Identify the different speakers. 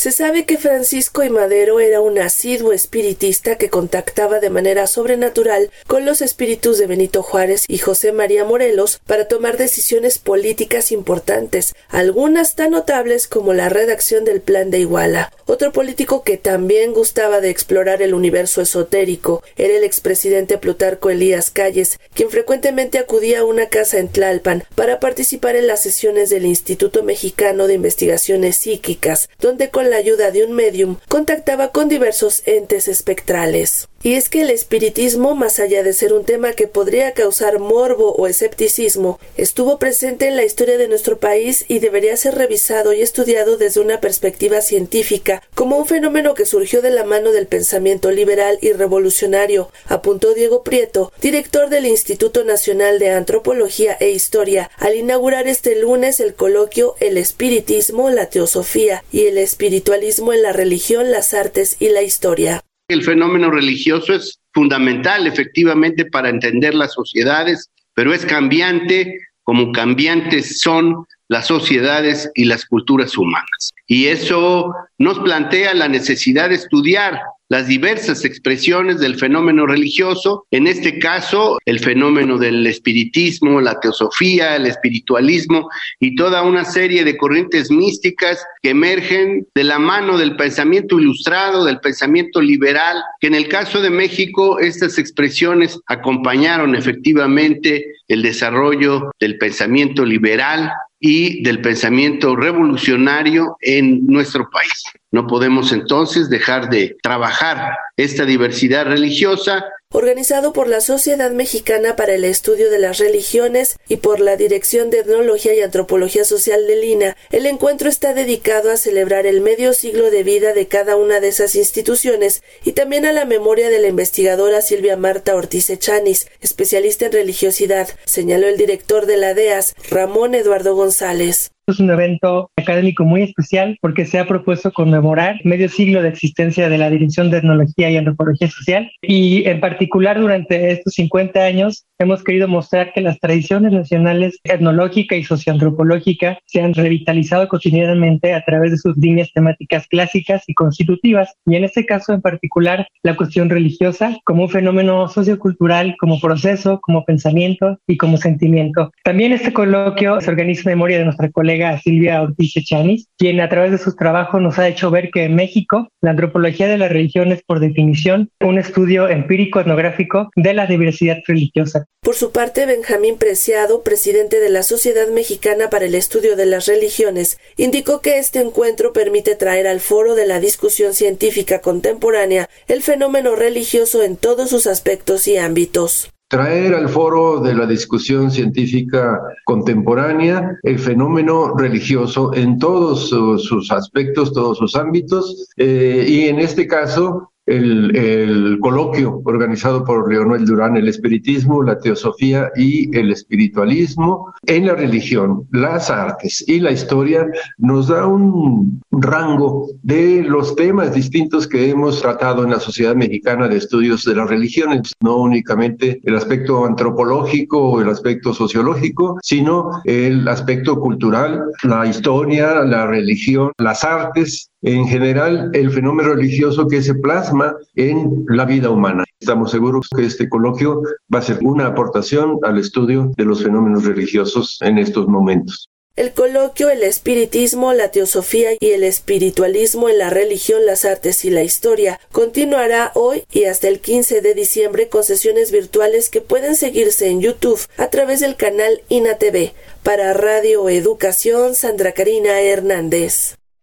Speaker 1: Se sabe que Francisco y Madero era un asiduo espiritista que contactaba de manera sobrenatural con los espíritus de Benito Juárez y José María Morelos para tomar decisiones políticas importantes, algunas tan notables como la redacción del Plan de Iguala. Otro político que también gustaba de explorar el universo esotérico era el expresidente Plutarco Elías Calles, quien frecuentemente acudía a una casa en Tlalpan para participar en las sesiones del Instituto Mexicano de Investigaciones Psíquicas, donde con la ayuda de un medium contactaba con diversos entes espectrales. Y es que el espiritismo, más allá de ser un tema que podría causar morbo o escepticismo, estuvo presente en la historia de nuestro país y debería ser revisado y estudiado desde una perspectiva científica como un fenómeno que surgió de la mano del pensamiento liberal y revolucionario, apuntó Diego Prieto, director del Instituto Nacional de Antropología e Historia, al inaugurar este lunes el coloquio El espiritismo, la teosofía y el espiritualismo en la religión, las artes y la historia.
Speaker 2: El fenómeno religioso es fundamental efectivamente para entender las sociedades, pero es cambiante como cambiantes son las sociedades y las culturas humanas. Y eso nos plantea la necesidad de estudiar las diversas expresiones del fenómeno religioso, en este caso el fenómeno del espiritismo, la teosofía, el espiritualismo y toda una serie de corrientes místicas que emergen de la mano del pensamiento ilustrado, del pensamiento liberal, que en el caso de México estas expresiones acompañaron efectivamente el desarrollo del pensamiento liberal y del pensamiento revolucionario en nuestro país. No podemos entonces dejar de trabajar esta diversidad religiosa
Speaker 1: organizado por la Sociedad Mexicana para el Estudio de las Religiones y por la Dirección de Etnología y Antropología Social de Lina, el encuentro está dedicado a celebrar el medio siglo de vida de cada una de esas instituciones y también a la memoria de la investigadora Silvia Marta Ortiz Echanis, especialista en religiosidad, señaló el director de la DEAS, Ramón Eduardo González.
Speaker 3: Es un evento académico muy especial porque se ha propuesto conmemorar medio siglo de existencia de la Dirección de Etnología y Antropología Social y en particular durante estos 50 años hemos querido mostrar que las tradiciones nacionales etnológica y socioantropológica se han revitalizado cotidianamente a través de sus líneas temáticas clásicas y constitutivas y en este caso en particular la cuestión religiosa como un fenómeno sociocultural, como proceso, como pensamiento y como sentimiento. También este coloquio se organiza en memoria de nuestra colega Silvia Ortiz Echanis, quien a través de sus trabajos nos ha hecho ver que en México la antropología de la religión es por definición un estudio empírico etnográfico de la diversidad religiosa.
Speaker 1: Por su parte, Benjamín Preciado, presidente de la Sociedad Mexicana para el Estudio de las Religiones, indicó que este encuentro permite traer al foro de la discusión científica contemporánea el fenómeno religioso en todos sus aspectos y ámbitos
Speaker 4: traer al foro de la discusión científica contemporánea el fenómeno religioso en todos sus aspectos, todos sus ámbitos, eh, y en este caso el, coloquio organizado por Leonel Durán, el espiritismo, la teosofía y el espiritualismo en la religión, las artes y la historia, nos da un rango de los temas distintos que hemos tratado en la Sociedad Mexicana de Estudios de las Religiones, no únicamente el aspecto antropológico o el aspecto sociológico, sino el aspecto cultural, la historia, la religión, las artes en general el fenómeno religioso que se plasma en la vida humana. Estamos seguros que este coloquio va a ser una aportación al estudio de los fenómenos religiosos en estos momentos.
Speaker 1: El coloquio El espiritismo, la teosofía y el espiritualismo en la religión, las artes y la historia continuará hoy y hasta el 15 de diciembre con sesiones virtuales que pueden seguirse en YouTube a través del canal INATV. Para Radio Educación, Sandra Karina Hernández.